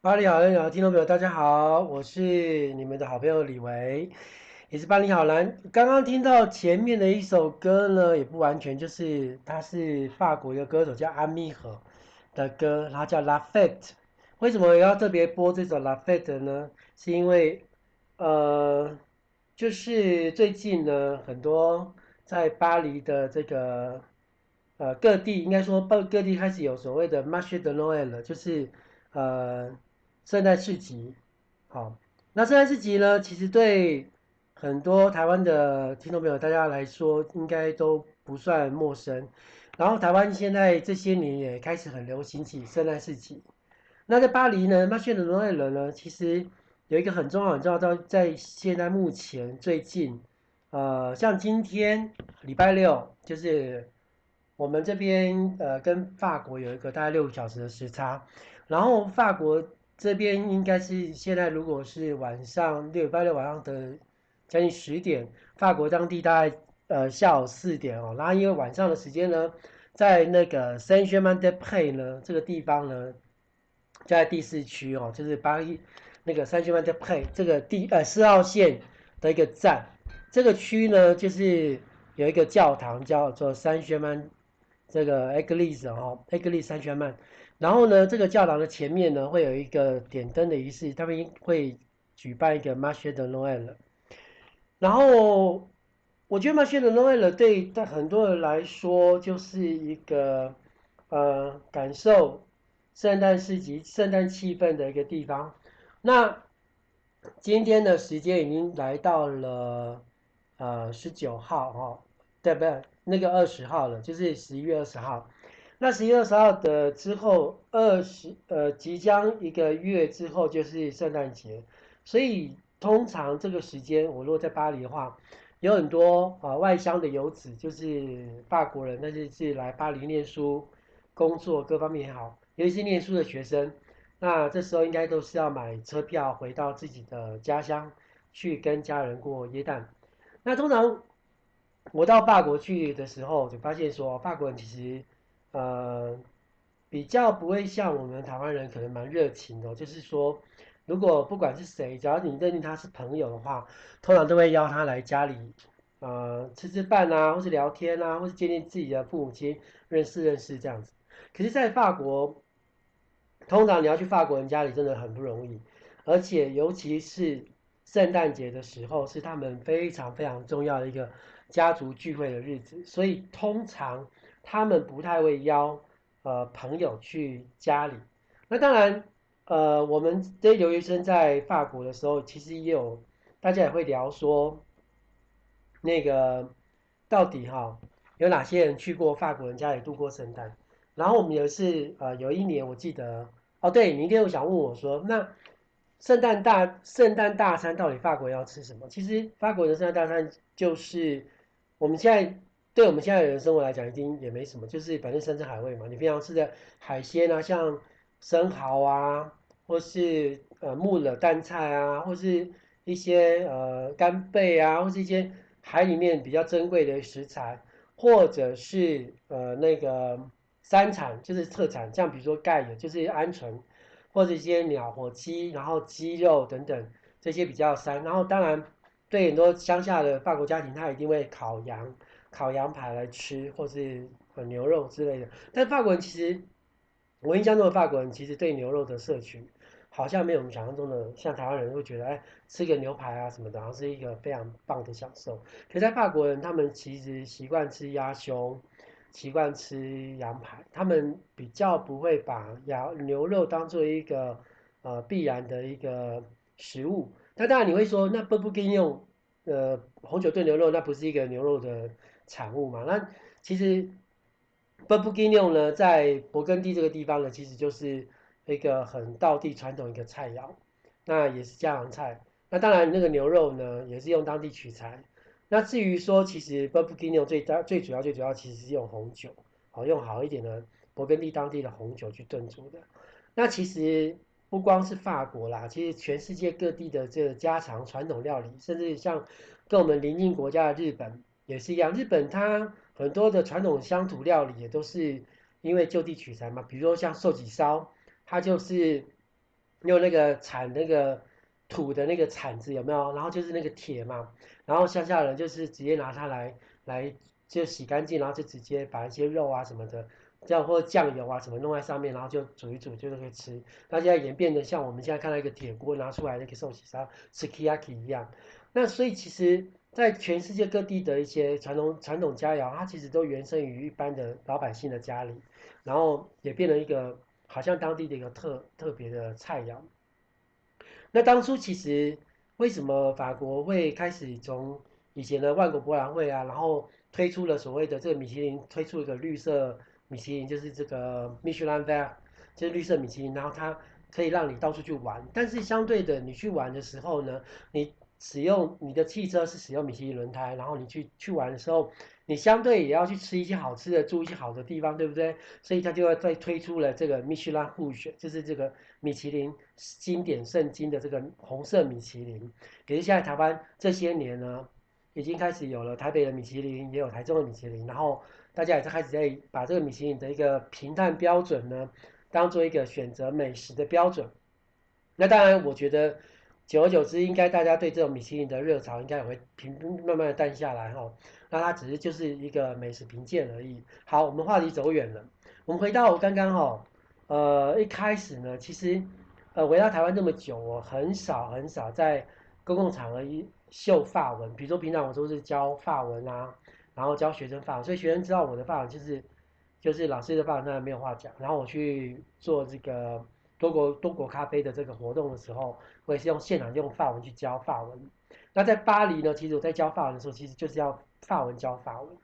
巴黎好男聊，听众朋友大家好，我是你们的好朋友李维，也是巴黎好男。刚刚听到前面的一首歌呢，也不完全，就是他是法国一个歌手叫阿密和的歌，他叫 La Fête。为什么要特别播这首 La Fête 呢？是因为呃，就是最近呢，很多在巴黎的这个呃各地，应该说各各地开始有所谓的 Marché de Noël，就是呃。圣诞市集，好，那圣诞市集呢，其实对很多台湾的听众朋友大家来说，应该都不算陌生。然后台湾现在这些年也开始很流行起圣诞市集。那在巴黎呢，Marché de Noël 呢，其实有一个很重要、很重要，到在现在目前最近，呃，像今天礼拜六，就是我们这边呃跟法国有一个大概六个小时的时差，然后法国。这边应该是现在，如果是晚上六礼拜六晚上的将近十点，法国当地大概呃下午四点哦。然后因为晚上的时间呢，在那个 Saint-Germain-des-Prés 呢这个地方呢，在第四区哦，就是巴黎那个 Saint-Germain-des-Prés 这个第呃四号线的一个站，这个区呢就是有一个教堂叫做 Saint-Germain 这个 Église 哦，Église Saint-Germain。然后呢，这个教堂的前面呢，会有一个点灯的仪式，他们会举办一个 Marché de Noël。然后，我觉得 Marché de Noël 对对很多人来说，就是一个呃感受圣诞市集、圣诞气氛的一个地方。那今天的时间已经来到了呃十九号哈，对不对？那个二十号了，就是十一月二十号。那十一月二十号的之后，二十呃，即将一个月之后就是圣诞节，所以通常这个时间，我如果在巴黎的话，有很多啊、呃、外乡的游子，就是法国人，那是是来巴黎念书、工作各方面也好，尤其是念书的学生，那这时候应该都是要买车票回到自己的家乡去跟家人过耶诞。那通常我到法国去的时候，就发现说法国人其实。呃，比较不会像我们台湾人可能蛮热情的，就是说，如果不管是谁，只要你认定他是朋友的话，通常都会邀他来家里，呃，吃吃饭啊，或是聊天啊，或是见见自己的父母亲，认识认识这样子。可是，在法国，通常你要去法国人家里真的很不容易，而且尤其是圣诞节的时候，是他们非常非常重要的一个家族聚会的日子，所以通常。他们不太会邀呃朋友去家里，那当然，呃，我们这些留学生在法国的时候，其实也有大家也会聊说，那个到底哈有哪些人去过法国人家里度过圣诞？然后我们有一次呃有一年我记得哦，对，你一定会想问我说，那圣诞大圣诞大餐到底法国要吃什么？其实法国的圣诞大餐就是我们现在。对我们现在的人生活来讲，已经也没什么，就是反正山珍海味嘛。你平常吃的海鲜啊，像生蚝啊，或是呃木耳淡菜啊，或是一些呃干贝啊，或是一些海里面比较珍贵的食材，或者是呃那个山产，就是特产，像比如说盖的，就是鹌鹑，或者一些鸟火鸡，然后鸡肉等等这些比较山。然后当然对很多乡下的法国家庭，他一定会烤羊。烤羊排来吃，或是牛肉之类的。但法国人其实，我印象中的法国人其实对牛肉的摄取，好像没有我们想象中的像台湾人会觉得，哎，吃个牛排啊什么的，然后是一个非常棒的享受。可在法国人，他们其实习惯吃鸭胸，习惯吃羊排，他们比较不会把羊牛肉当做一个呃必然的一个食物。那当然你会说，那波布金用呃红酒炖牛肉，那不是一个牛肉的。产物嘛，那其实 Bourguignon 呢，在勃艮第这个地方呢，其实就是一个很道地传统一个菜肴，那也是家常菜。那当然那个牛肉呢，也是用当地取材。那至于说，其实 Burgundino 最大最主要最主要其实是用红酒，好用好一点的勃艮第当地的红酒去炖煮的。那其实不光是法国啦，其实全世界各地的这个家常传统料理，甚至像跟我们邻近国家的日本。也是一样，日本它很多的传统乡土料理也都是因为就地取材嘛，比如说像寿喜烧，它就是用那个产那个土的那个铲子有没有？然后就是那个铁嘛，然后乡下人就是直接拿它来来就洗干净，然后就直接把一些肉啊什么的。这样或者酱油啊什么弄在上面，然后就煮一煮就可以吃。那现在演变得像我们现在看到一个铁锅拿出来那个寿喜烧吃 k i y a k i 一样。那所以其实，在全世界各地的一些传统传统佳肴，它其实都原生于一般的老百姓的家里，然后也变成一个好像当地的一个特特别的菜肴。那当初其实为什么法国会开始从以前的万国博览会啊，然后推出了所谓的这个米其林，推出一个绿色。米其林就是这个 Michelin Ver，就是绿色米其林，然后它可以让你到处去玩。但是相对的，你去玩的时候呢，你使用你的汽车是使用米其林轮胎，然后你去去玩的时候，你相对也要去吃一些好吃的，住一些好的地方，对不对？所以它就要再推出了这个 Michelin Rouge，就是这个米其林经典圣经的这个红色米其林。可是现在台湾这些年呢，已经开始有了台北的米其林，也有台中的米其林，然后。大家也是开始在把这个米其林的一个评判标准呢，当做一个选择美食的标准。那当然，我觉得久而久之，应该大家对这种米其林的热潮应该也会平慢慢的淡下来哈。那它只是就是一个美食评鉴而已。好，我们话题走远了，我们回到我刚刚哈，呃，一开始呢，其实呃，回到台湾这么久，我很少很少在公共场合一秀发文，比如说平常我都是教发文啊。然后教学生发文，所以学生知道我的发文就是，就是老师的发文，当然没有话讲。然后我去做这个多国多国咖啡的这个活动的时候，我也是用现场用法文去教法文。那在巴黎呢，其实我在教法文的时候，其实就是要法文教法文。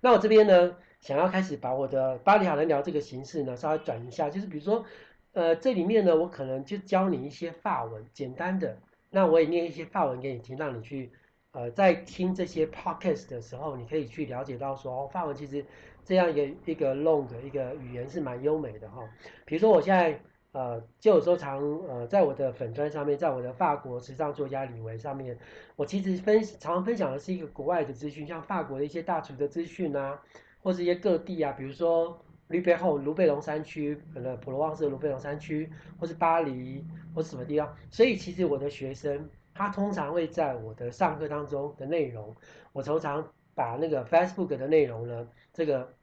那我这边呢，想要开始把我的巴黎好男聊这个形式呢，稍微转一下，就是比如说，呃，这里面呢，我可能就教你一些法文，简单的，那我也念一些法文给你听，让你去。呃，在听这些 podcast 的时候，你可以去了解到说，法文其实这样一个一个 long 的一个语言是蛮优美的哈。比如说我现在呃，就有时候常呃，在我的粉专上面，在我的法国时尚作家李维上面，我其实分常分享的是一个国外的资讯，像法国的一些大厨的资讯啊，或是一些各地啊，比如说吕贝后卢贝龙山区，可能普罗旺斯卢贝龙山区，或是巴黎，或是什么地方。所以其实我的学生。他通常会在我的上课当中的内容，我通常把那个 Facebook 的内容呢，这个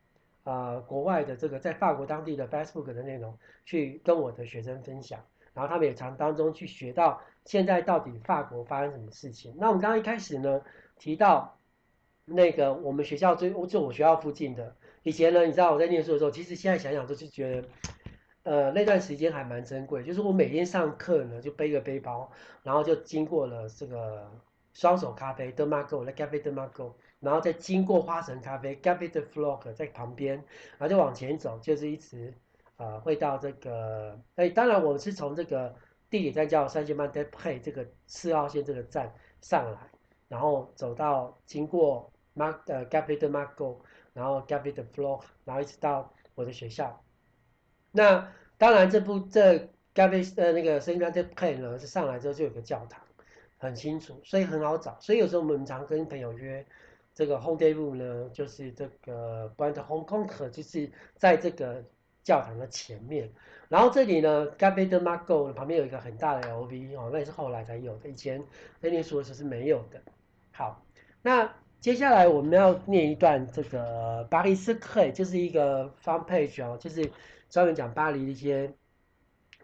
呃国外的这个在法国当地的 Facebook 的内容，去跟我的学生分享，然后他们也从当中去学到现在到底法国发生什么事情。那我们刚刚一开始呢提到那个我们学校最就我学校附近的，以前呢你知道我在念书的时候，其实现在想想都是觉得。呃，那段时间还蛮珍贵，就是我每天上课呢，就背个背包，然后就经过了这个双手咖啡 De Marco 的咖啡 De Marco，然后再经过花城咖啡 Café de Flore 在旁边，然后就往前走，就是一直呃会到这个，哎，当然我们是从这个地铁站叫 Saint-Germain-des-Prés 这个四号线这个站上来，然后走到经过 Mark，呃 Café de Marco，然后 Café de Flore，然后一直到我的学校。那当然，这部这咖啡呃那个 Saint-Germain-des-Prés 呢，是上来之后就有个教堂，很清楚，所以很好找。所以有时候我们常跟朋友约这个 rendezvous 呢，就是这个 point de rencontre，就是在这个教堂的前面。然后这里呢，Café de Marco 旁边有一个很大的 LV 哦，那也是后来才有的，以前在念书的时候是没有的。好，那接下来我们要念一段这个 Paris Secret，就是一个 Fun page 哦，就是。专门讲巴黎的一些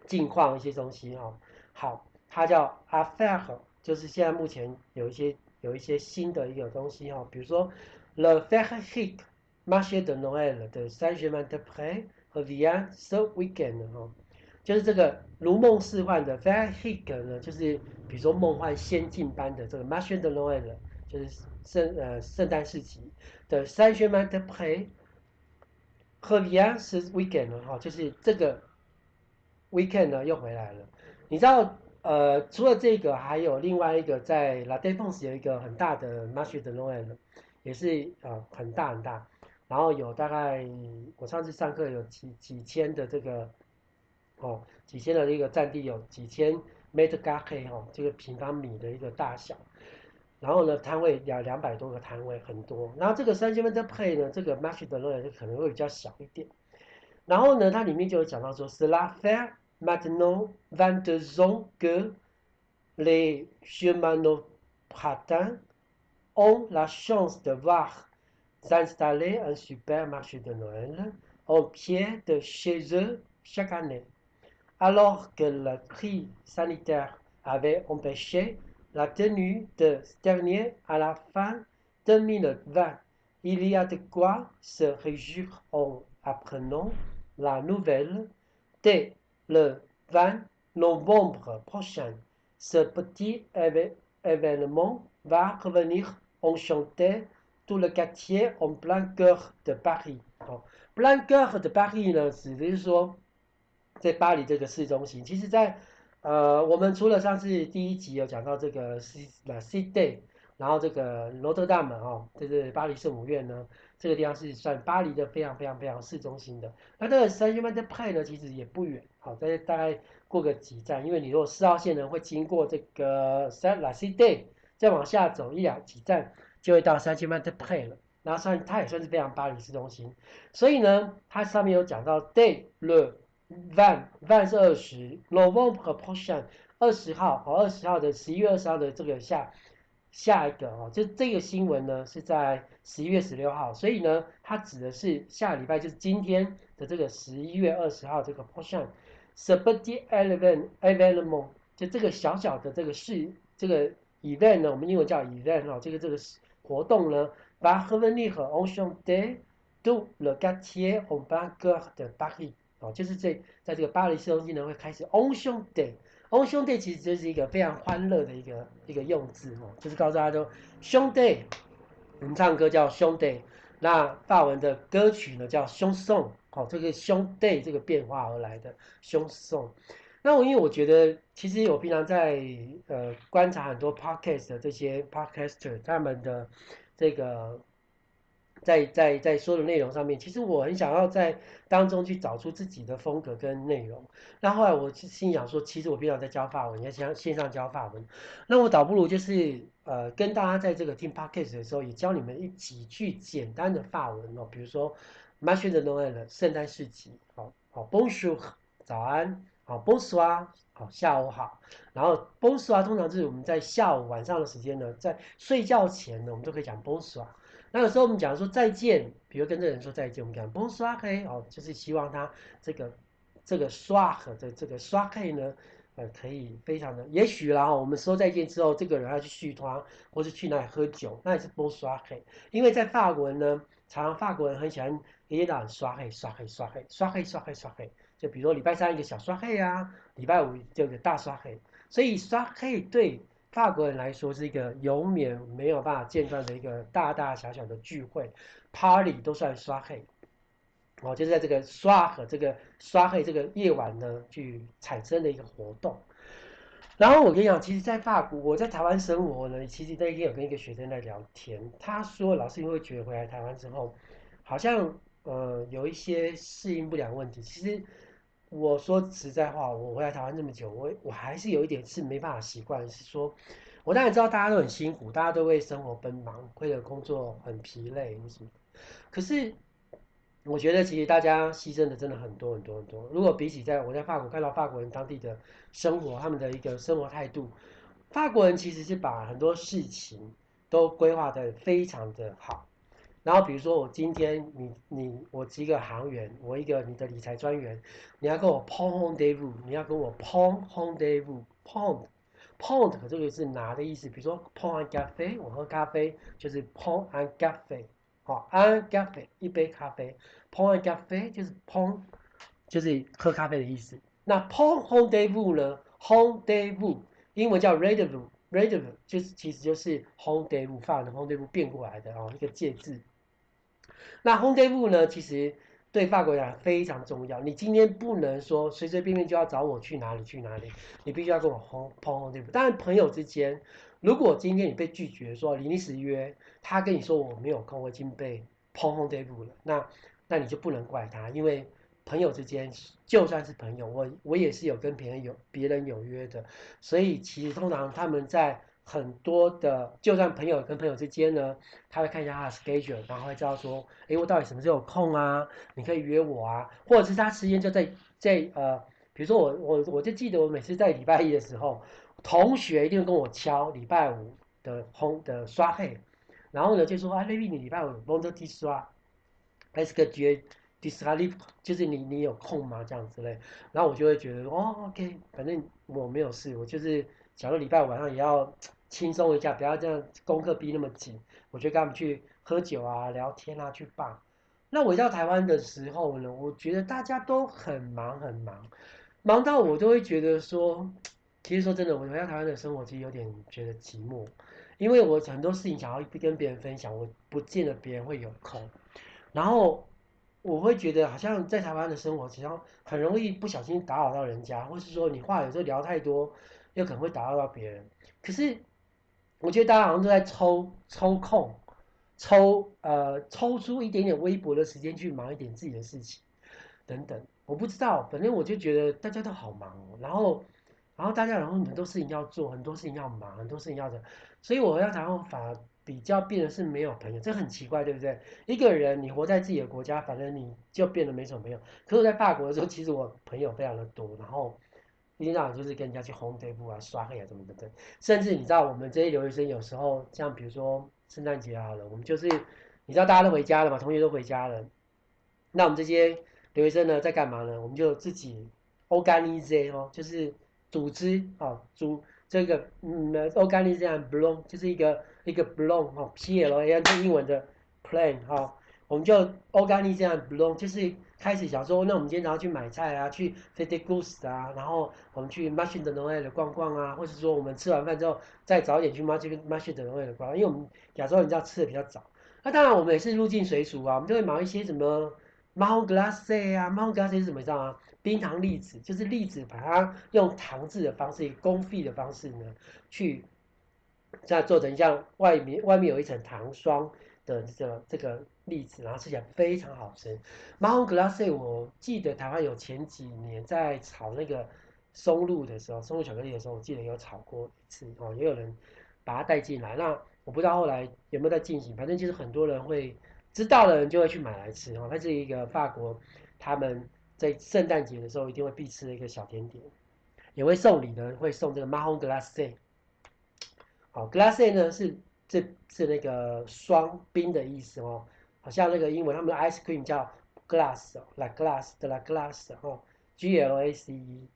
近况一些东西哦，好，它叫 Affair，就是现在目前有一些有一些新的一个东西哈，比如说 Le Very Chic Marché de Noël 的 Saint-Germain-des-Prés 和 Vient ce weekend 哈，就是这个如梦似幻的 Very Chic 呢，就是比如说梦幻仙境般的这个 Marché de Noël，就是圣呃圣诞市集的 Saint-Germain-des-Prés。和 Vient ce weekend 呢，哈，就是这个 weekend 呢又回来了。你知道，呃，除了这个，还有另外一个在 La Défense 有一个很大的 Marché de Noël，也是呃很大很大。然后有大概我上次上课有几几千的这个哦，几千的这个占地有几千 mètres carrés 哈，这个平方米的一个大小。然后呢，摊位两两百多个摊位，很多。然后这个三千万的配呢，这个 Marché de Noël 就可能会比较小一点。然后呢，它里面就有讲到说，Cela fait maintenant vingt-deux ans que les Germano-Pratins ont la chance de voir s'installer un super marché de Noël au pied de chez eux chaque année. Alors que la crise sanitaire avait empêché la tenue de ce dernier à la fin 2020, il y a de quoi se réjouir en apprenant la nouvelle dès le 20 novembre prochain. Ce petit événement va revenir enchanter tout le quartier en plein cœur de Paris. plein cœur de Paris 呢，指的是说在巴黎这个市中心。其实在，在呃，我们除了上次第一集有讲到这个 Cité， 然后这个罗特大门哦，就是巴黎圣母院呢，这个地方是算巴黎的非常非常非常市中心的。那这个塞西曼德派呢，其实也不远，好，在大概过个几站，因为你如果四号线呢会经过这个 La Cité，再往下走一两几站，就会到 Saint-Germain-des-Prés 了。然后算它也算是非常巴黎市中心，所以呢，它上面有讲到 day le van van 是二十，Novembre prochain 二十号哦，二十号的十一月二十号的这个下下一个哦，就这个新闻呢是在十一月十六号，所以呢，它指的是下礼拜就是今天的这个十一月二十号这个 prochain，ce petit événement 就这个小小的这个事这个 event 呢，我们英文叫 event 哦，这个这个活动呢。把 revenir enchanter tout le quartier en plein cœur de Paris 哦，就是这在这个巴黎市中心呢会开始 enchanter，enchanter 其实就是一个非常欢乐的一个一个用字哦，就是告诉大家说兄弟，我们唱歌叫兄弟，那法文的歌曲呢叫 chanson，哦，这个兄弟这个变化而来的 chanson。那我因为我觉得，其实我平常在呃观察很多 podcast 的这些 podcaster 他们的。这个在在在说的内容上面，其实我很想要在当中去找出自己的风格跟内容。那后来我心想说，其实我平常在教法文，也想线上教法文，那我倒不如就是呃跟大家在这个听 podcast 的时候，也教你们一几句简单的法文哦，比如说 Marché de Noël 圣诞市集，好好 Bonjour 早安，好 Bonsoir 好下午好。然后 Bonsoir 通常就是我们在下午晚上的时间呢，在睡觉前呢，我们都可以讲 Bonsoir。那有时候我们讲说再见，比如跟这个人说再见，我们讲 Bonsoir 哦，就是希望他这个这个 soir 的这个 soir 呢，呃，可以非常的，也许啦我们说再见之后，这个人要去续摊或是去哪里喝酒，那也是 Bonsoir。因为在法国人呢，常常法国人很喜欢一天到晚刷黑刷黑刷黑刷黑刷黑刷黑，就比如说礼拜三一个小刷黑啊，礼拜五就有个大刷黑。所以刷黑对法国人来说是一个永远没有办法间断的一个大大小小的聚会，party 都算刷黑，哦，就是在这个刷和这个刷黑这个夜晚呢，去产生的一个活动。然后我跟你讲，其实，在法国，我在台湾生活呢，其实那一天有跟一个学生在聊天，他说老师因为觉得回来台湾之后，好像呃有一些适应不良问题，其实。我说实在话，我回来台湾这么久，我我还是有一点是没办法习惯，是说，我当然知道大家都很辛苦，大家都为生活奔忙，为了工作很疲累，为什么？可是我觉得其实大家牺牲的真的很多很多很多。如果比起在我在法国看到法国人当地的生活，他们的一个生活态度，法国人其实是把很多事情都规划的非常的好。然后比如说我今天你你我是一个行员，我一个你的理财专员，你要跟我 prendre rendez-vous，你要跟我 prendre rendez-vous，prendre prendre 这个是拿的意思，比如说 pawn café，我喝咖啡就是 prendre un café，好，un café 一杯咖啡，prendre un café 就是碰就是喝咖啡的意思。那 prendre rendez-vous 呢？rendez-vous 英文叫 rendezvous，rendezvous 就是其实就是 rendez-vous 法文的 rendezvous 变过来的啊，一个介字。那 rendez-vous 呢？其实对法国人非常重要。你今天不能说随随便便就要找我去哪里去哪里，你必须要跟我 prendre rendez-vous。当然，朋友之间，如果今天你被拒绝说临时约，他跟你说我没有空，我已经被 prendre rendez-vous 了，那那你就不能怪他，因为朋友之间就算是朋友，我我也是有跟别人有别人有约的，所以其实通常他们在很多的，就算朋友跟朋友之间呢，他会看一下他的 schedule，然后会知道说，哎，我到底什么时候有空啊？你可以约我啊，或者是他时间就在在呃，比如说我我我就记得我每次在礼拜一的时候，同学一定会跟我敲礼拜五的红的刷黑，然后呢就说啊，Levi 你礼拜五帮着提刷，Est-ce que tu es disponible？就是你你有空吗？这样之类，然后我就会觉得哦，OK，反正我没有事，我就是假如礼拜晚上也要轻松一下，不要这样功课逼那么紧，我就跟他们去喝酒啊、聊天啊、去 bar。那我到台湾的时候呢，我觉得大家都很忙很忙，忙到我都会觉得说，其实说真的，我回到台湾的生活其实有点觉得寂寞，因为我很多事情想要跟别人分享，我不见得别人会有空，然后。我会觉得好像在台湾的生活，其实很容易不小心打扰到人家，或是说你话有时候聊太多，又可能会打扰到别人。可是我觉得大家好像都在抽抽空，抽呃抽出一点点微薄的时间去忙一点自己的事情，等等。我不知道，反正我就觉得大家都好忙，然后然后大家然后很多事情要做，很多事情要忙，很多事情要做，所以我要台湾反而。比较变得是没有朋友，这很奇怪，对不对？一个人你活在自己的国家，反正你就变得没什么朋友。可是我在法国的时候，其实我朋友非常的多，然后一天到晚就是跟人家去红队部啊、刷黑啊什么的，对。甚至你知道，我们这些留学生有时候，像比如说圣诞节好了，我们就是你知道大家都回家了嘛，同学都回家了，那我们这些留学生呢在干嘛呢？我们就自己 organize 哦，就是组织啊，组。这个嗯，organize block 就是一个一个 block 哈，P L A N 英文的 plan 哈，我们就 organize block 就是开始想说，那我们今天早上去买菜啊，去 Fete Goose 啊，然后我们去 Marché de Noël 逛逛啊，或者说我们吃完饭之后再早点去 Marché Marché de Noël 逛，因为我们亚洲人知道吃的比较早，那当然我们也是入境随俗啊，我们就会买一些什么 marron glacé 啊，marron glacé 是什么你知道吗？冰糖栗子就是栗子，把它用糖渍的方式，以公费的方式呢，去再做成像外面外面有一层糖霜的这个这个栗子，然后吃起来非常好吃。marron glacé 我记得台湾有前几年在炒那个松露的时候，松露巧克力的时候，我记得有炒过一次哦，也有人把它带进来。那我不知道后来有没有在进行，反正就是很多人会知道的人就会去买来吃哦。它是一个法国他们。在圣诞节的时候，一定会必吃的一个小甜点，也会送礼的，会送这个 marron glacé。好，glacé 呢是这是那个霜冰的意思哦，好像那个英文他们的 ice cream 叫 glass 哦，like glace 的 la glace 哦，G L A C E。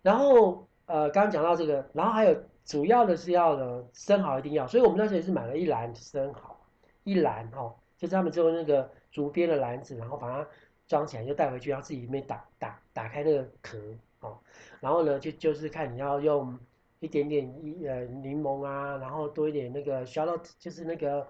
然后呃，刚刚讲到这个，然后还有主要的是要的生蚝一定要，所以我们那时候也是买了一篮生蚝，一篮哦，就是他们用那个竹编的篮子，然后把它。装起来就带回去，然后自己里面打打打开那个壳哦，然后呢就就是看你要用一点点一呃柠檬啊，然后多一点那个 shallot 就是那个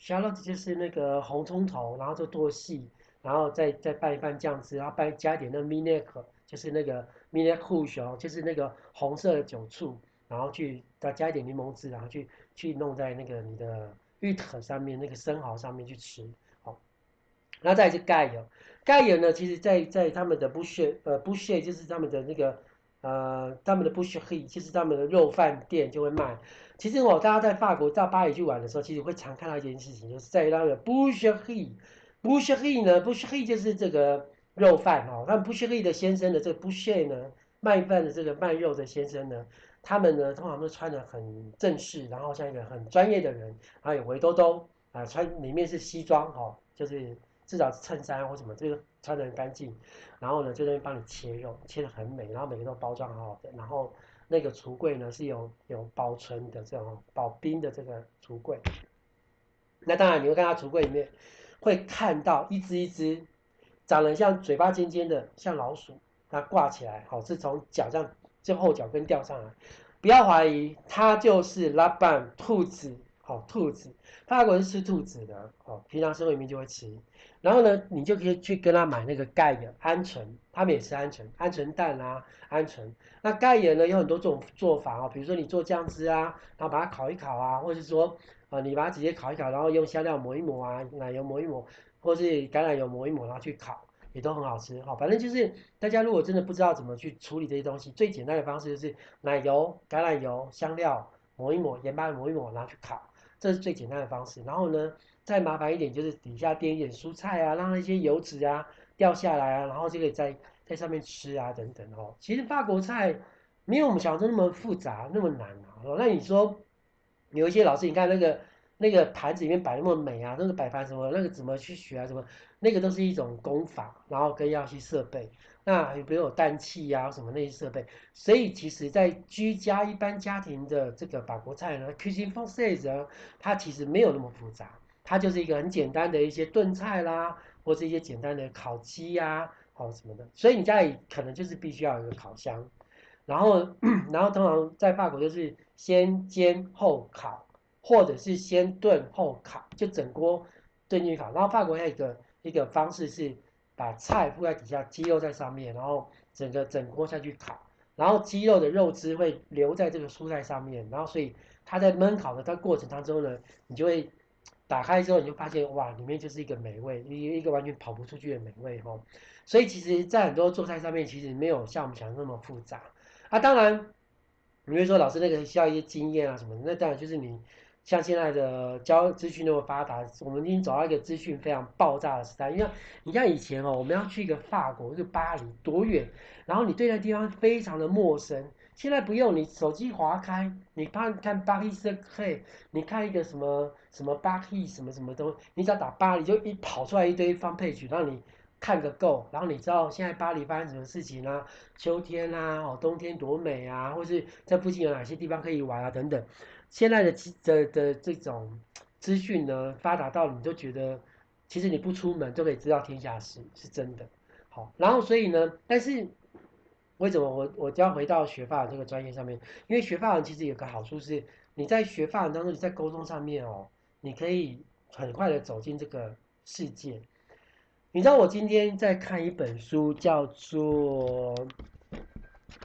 shallot 就是那个红葱头，然后就剁细，然后再再拌一拌酱汁，然后拌加一点那个 vinaigre 就是那个 vinaigre rouge 就是那个红色的酒醋，然后去再加一点柠檬汁，然后去去弄在那个你的芋头上面那个生蚝上面去吃。然后再是盖油，盖油呢，其实在在他们的 boucher 呃 boucher 就是他们的那个呃他们的 boucherie 就是他们的肉饭店就会卖。其实我大家在法国到巴黎去玩的时候，其实会常看到一件事情，就是在那个 boucherie boucherie 呢 boucherie 就是这个肉饭哦，那 boucherie 的先生的这个 boucher 呢卖饭的这个卖肉的先生呢，他们呢通常都穿得很正式，然后像一个很专业的人，还有围兜兜啊，穿里面是西装哦，就是。至少是衬衫或什么，这个穿得很干净，然后呢，就在那边帮你切肉，切得很美，然后每个都包装好好的，然后那个橱柜呢是有有保存的这种保冰的这个橱柜。那当然你会看到橱柜里面会看到一只一只长得像嘴巴尖尖的像老鼠，它挂起来，好，是从脚这后脚跟吊上来，不要怀疑，它就是拉班兔子。好，兔子，法国人是吃兔子的，哦，平常生活里面就会吃。然后呢，你就可以去跟他买那个盖的鹌鹑，他们也吃鹌鹑，鹌鹑蛋啊，鹌鹑。那盖盐呢有很多种做法哦，比如说你做酱汁啊，然后把它烤一烤啊，或者是说，呃，你把它直接烤一烤，然后用香料抹一抹啊，奶油抹一抹，或是橄榄油抹一抹，然后去烤，也都很好吃。好，反正就是大家如果真的不知道怎么去处理这些东西，最简单的方式就是奶油、橄榄油、香料。抹一抹，盐巴抹一抹，然后去烤，这是最简单的方式。然后呢，再麻烦一点就是底下垫一点蔬菜啊，让那些油脂啊掉下来啊，然后就可以在在上面吃啊等等哦。其实法国菜没有我们想象中那么复杂那么难啊。那你说有一些老师，你看那个。那个盘子里面摆那么美啊，那个摆盘什么，那个怎么去学啊？什么，那个都是一种功法，然后跟要去设备，那比如有氮气呀什么那些设备，所以其实，在居家一般家庭的这个法国菜呢，cuisine française 它其实没有那么复杂，它就是一个很简单的一些炖菜啦，或是一些简单的烤鸡呀，哦什么的，所以你家里可能就是必须要有一个烤箱，然后然后通常在法国就是先煎后烤。或者是先炖后烤，就整锅炖进去烤。然后法国还有一个一个方式是把菜铺在底下，鸡肉在上面，然后整个整锅下去烤。然后鸡肉的肉汁会留在这个蔬菜上面，然后所以它在焖烤的它过程当中呢，你就会打开之后你就发现哇，里面就是一个美味，一一个完全跑不出去的美味哦。所以其实，在很多做菜上面，其实没有像我们想的那么复杂啊。当然，你会说老师那个需要一些经验啊什么的，那当然就是你。像现在的交资讯那么发达，我们已经走到一个资讯非常爆炸的时代。因为你像以前哦，我们要去一个法国，就巴黎多远，然后你对那地方非常的陌生。现在不用，你手机滑开，你看看巴黎圣克，你看一个什么什么巴黎什么什么东，你只要打巴黎，就一跑出来一堆 front page，让你看个够。然后你知道现在巴黎发生什么事情啊？秋天啊，哦，冬天多美啊，或是在附近有哪些地方可以玩啊，等等。现在的的的这种资讯呢，发达到你都觉得，其实你不出门都可以知道天下事，是真的。好，然后所以呢，但是为什么我我就要回到学法文这个专业上面？因为学法文其实有个好处是，你在学法文当中，你在沟通上面哦，你可以很快的走进这个世界。你知道我今天在看一本书，叫做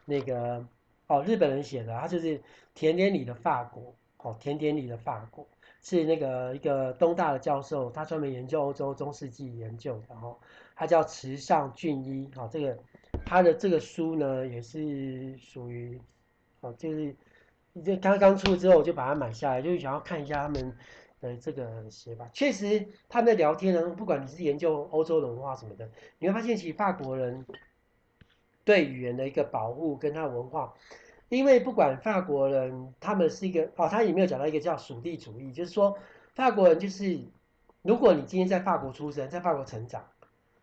那个哦，日本人写的，他就是甜点里的法国。哦，甜点里的法国是那个一个东大的教授，他专门研究欧洲中世纪研究的，然后他叫池上俊一，好，这个他的这个书呢也是属于，哦，就是这刚刚出之后我就把它买下来，就是想要看一下他们的这个写法。确实，他们的聊天呢，不管你是研究欧洲的文化什么的，你会发现其实法国人对语言的一个保护跟他文化。因为不管法国人，他们是一个哦，他也没有讲到一个叫属地主义，就是说法国人就是，如果你今天在法国出生，在法国成长，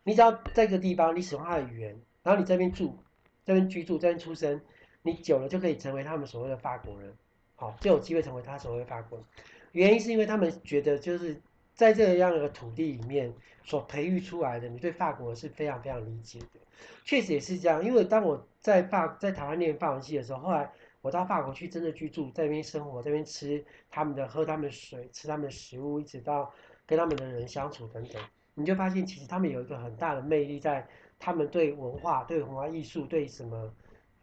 你只要在这个地方，你使用他的语言，然后你这边住，这边居住，这边出生，你久了就可以成为他们所谓的法国人，好，就有机会成为他所谓的法国人。原因是因为他们觉得就是在这样的土地里面所培育出来的，你对法国是非常非常理解的。确实也是这样，因为当我在法在台湾念法文系的时候，后来我到法国去真的居住，在那边生活，在那边吃他们的、喝他们的水、吃他们的食物，一直到跟他们的人相处等等，你就发现其实他们有一个很大的魅力，在他们对文化、对文化艺术、对什么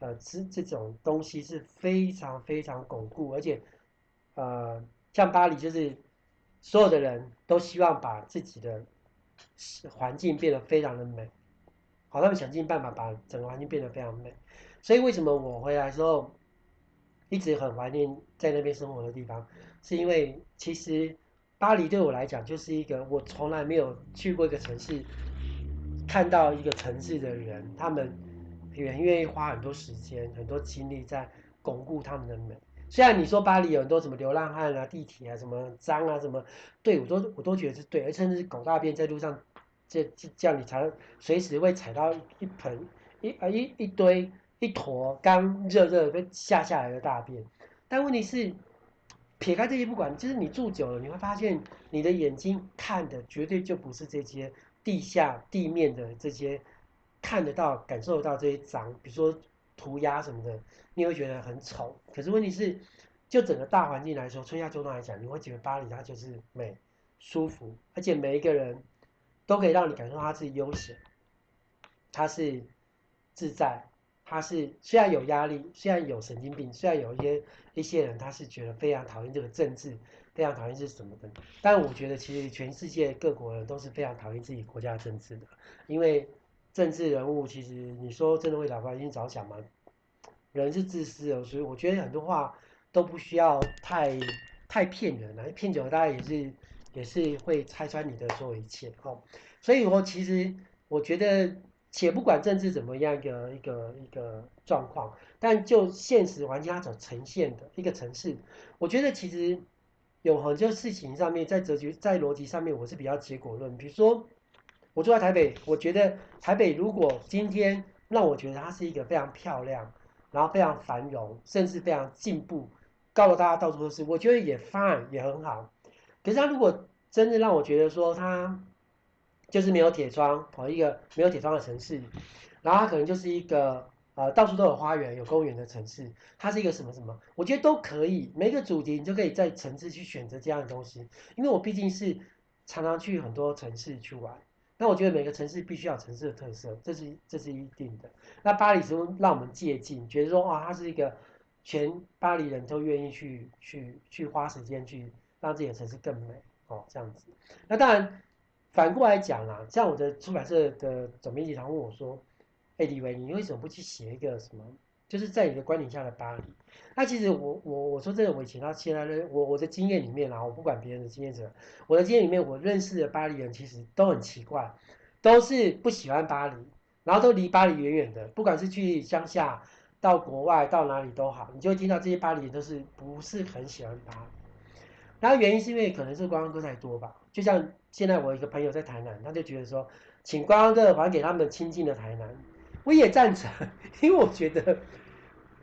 呃这这种东西是非常非常巩固，而且呃像巴黎就是所有的人都希望把自己的环境变得非常的美。好，他们想尽办法把整个环境变得非常美，所以为什么我回来之后一直很怀念在那边生活的地方，是因为其实巴黎对我来讲就是一个我从来没有去过一个城市，看到一个城市的人，他们也很愿意花很多时间、很多精力在巩固他们的美。虽然你说巴黎有很多什么流浪汉啊、地铁啊、什么脏啊、什么，对我都我都觉得是对，而甚至狗大便在路上。这这这样，你才随时会踩到一盆一啊一一堆一坨刚热热被下下来的大便。但问题是，撇开这些不管，就是你住久了，你会发现你的眼睛看的绝对就不是这些地下地面的这些看得到、感受到这些脏，比如说涂鸦什么的，你会觉得很丑。可是问题是，就整个大环境来说，春夏秋冬来讲，你会觉得巴黎它就是美、舒服，而且每一个人。都可以让你感受到他是悠闲，他是自在，他是虽然有压力，虽然有神经病，虽然有一些一些人他是觉得非常讨厌这个政治，非常讨厌是什么的，但我觉得其实全世界各国人都是非常讨厌自己国家的政治的，因为政治人物其实你说真的为老百姓着想吗？人是自私的，所以我觉得很多话都不需要太太骗人了，骗久了大家也是也是会拆穿你的所有一切哦。所以我其实我觉得，且不管政治怎么样一个一个一个状况，但就现实环境它所呈现的一个城市，我觉得其实有很多事情上面，在哲学在逻辑上面，我是比较结果论。比如说，我住在台北，我觉得台北如果今天让我觉得它是一个非常漂亮，然后非常繁荣，甚至非常进步。告诉大家到处都是，我觉得也 fine 也很好。可是他如果真的让我觉得说他就是没有铁窗，跑一个没有铁窗的城市，然后他可能就是一个呃到处都有花园、有公园的城市，它是一个什么什么，我觉得都可以。每个主题你就可以在城市去选择这样的东西，因为我毕竟是常常去很多城市去玩。那我觉得每个城市必须要城市的特色，这是这是一定的。那巴黎是让我们借镜，觉得说啊，它是一个。全巴黎人都愿意去去去花时间去让自己的城市更美哦，这样子。那当然反过来讲啦，像我的出版社的总编辑常问我说：“哎，李维，你为什么不去写一个什么？就是在你的观点下的巴黎？”那其实我我我说真的，我以前到现在的我我的经验里面啊，我不管别人的经验者，我的经验里面，我认识的巴黎人其实都很奇怪，都是不喜欢巴黎，然后都离巴黎远远的，不管是去乡下。到国外到哪里都好，你就会听到这些巴黎人都是不是很喜欢巴黎。然后原因是因为可能是观光客太多吧。就像现在我一个朋友在台南，他就觉得说，请观光客还给他们亲近的台南，我也赞成，因为我觉得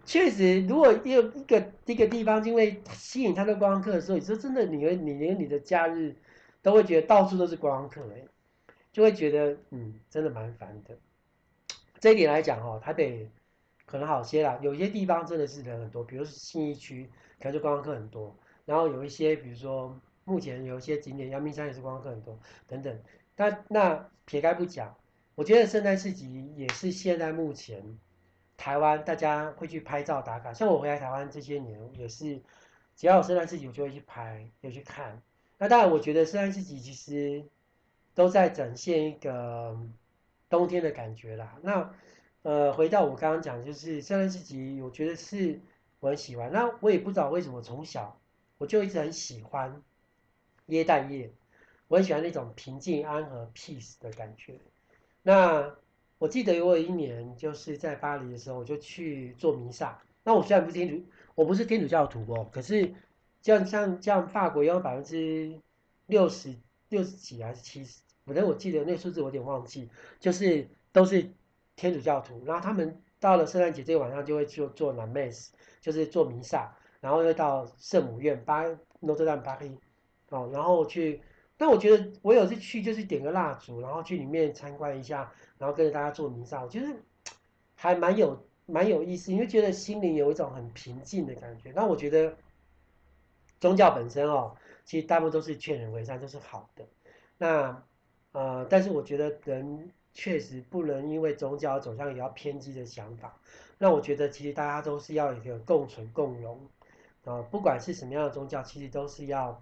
确实，如果有一个一个地方因为吸引他的观光客的时候，你说真的，你会你连你的假日都会觉得到处都是观光客，哎，就会觉得嗯，真的蛮烦的。这一点来讲哦，台北。可能好些啦，有些地方真的是人很多，比如说信义区，可能就观光客很多。然后有一些，比如说目前有一些景点，阳明山也是观光客很多，等等。但那撇开不讲，我觉得圣诞市集也是现在目前台湾大家会去拍照打卡。像我回来台湾这些年，也是只要有圣诞市集，我就会去拍，也去看。那当然，我觉得圣诞市集其实都在展现一个冬天的感觉啦。那呃，回到我刚刚讲，就是圣诞市集，我觉得是我很喜欢。那我也不知道为什么从小我就一直很喜欢耶诞夜，我很喜欢那种平静安和 peace 的感觉。那我记得我有一年就是在巴黎的时候，我就去做弥撒。那我虽然不是天主，我不是天主教徒哦，可是像像像法国要百分之六十六十几还是七十，反正我记得那数字我有点忘记，就是都是。天主教徒，然后他们到了圣诞节这个晚上就会去做 La Messe，就是做弥撒，然后又到圣母院巴 Notre Dame Paris 哦，然后去。但我觉得我有次去就是点个蜡烛，然后去里面参观一下，然后跟着大家做弥撒，我觉得还蛮有蛮有意思，因为觉得心灵有一种很平静的感觉。那我觉得宗教本身哦，其实大部分都是劝人为善，都是好的。那呃，但是我觉得人。确实不能因为宗教走向比较偏激的想法。那我觉得其实大家都是要一个共存共荣啊，不管是什么样的宗教，其实都是要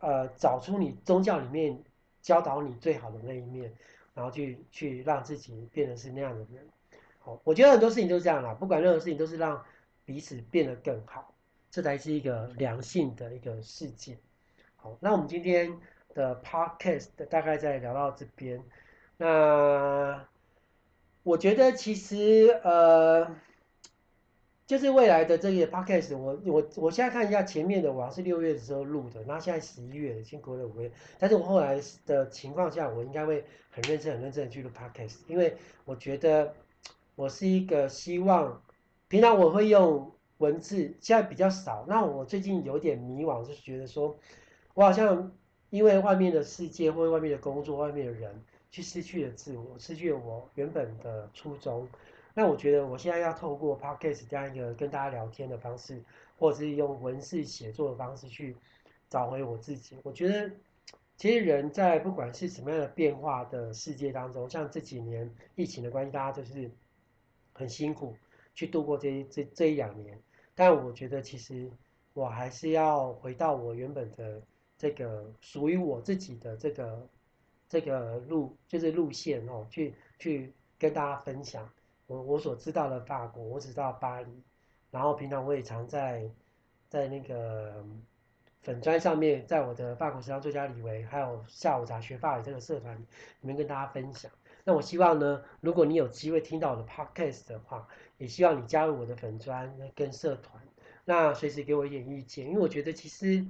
呃找出你宗教里面教导你最好的那一面，然后去去让自己变得是那样的人。好，我觉得很多事情都是这样啦，不管任何事情都是让彼此变得更好，这才是一个良性的一个世界。好，那我们今天的 podcast 大概在聊到这边。那我觉得其实呃，就是未来的这个 podcast，我我我现在看一下前面的，我是六月的时候录的，那现在十一月，已经过了五月，但是我后来的情况下，我应该会很认真、很认真的去录 podcast，因为我觉得我是一个希望，平常我会用文字，现在比较少，那我最近有点迷惘，就是觉得说，我好像因为外面的世界或外面的工作、外面的人。去失去了自我，失去了我原本的初衷。那我觉得我现在要透过 podcast 这样一个跟大家聊天的方式，或者是用文字写作的方式去找回我自己。我觉得，其实人在不管是什么样的变化的世界当中，像这几年疫情的关系，大家就是很辛苦去度过这这这一两年。但我觉得，其实我还是要回到我原本的这个属于我自己的这个。这个路就是路线哦，去去跟大家分享我我所知道的法国，我只知道巴黎，然后平常我也常在在那个粉砖上面，在我的法国时尚作家李维，还有下午茶学法语这个社团里面跟大家分享。那我希望呢，如果你有机会听到我的 podcast 的话，也希望你加入我的粉砖跟社团，那随时给我一点意见，因为我觉得其实，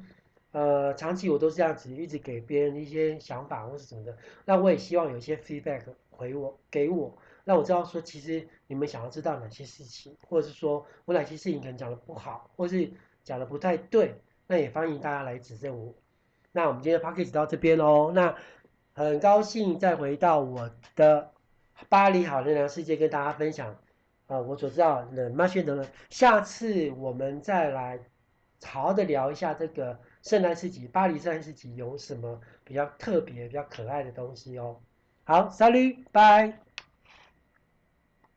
呃，长期我都是这样子，一直给别人一些想法或是什么的，那我也希望有一些 feedback 回我给我，让我知道说，其实你们想要知道哪些事情，或者是说我哪些事情可能讲的不好，或是讲的不太对，那也欢迎大家来指正我。那我们今天的 podcast 到这边喽，那。很高兴再回到我的巴黎好能量世界，跟大家分享，呃，我所知道的马逊德呢。下次我们再来好好的聊一下这个圣诞市集，巴黎圣诞市集有什么比较特别、比较可爱的东西哦。好，Salut，拜。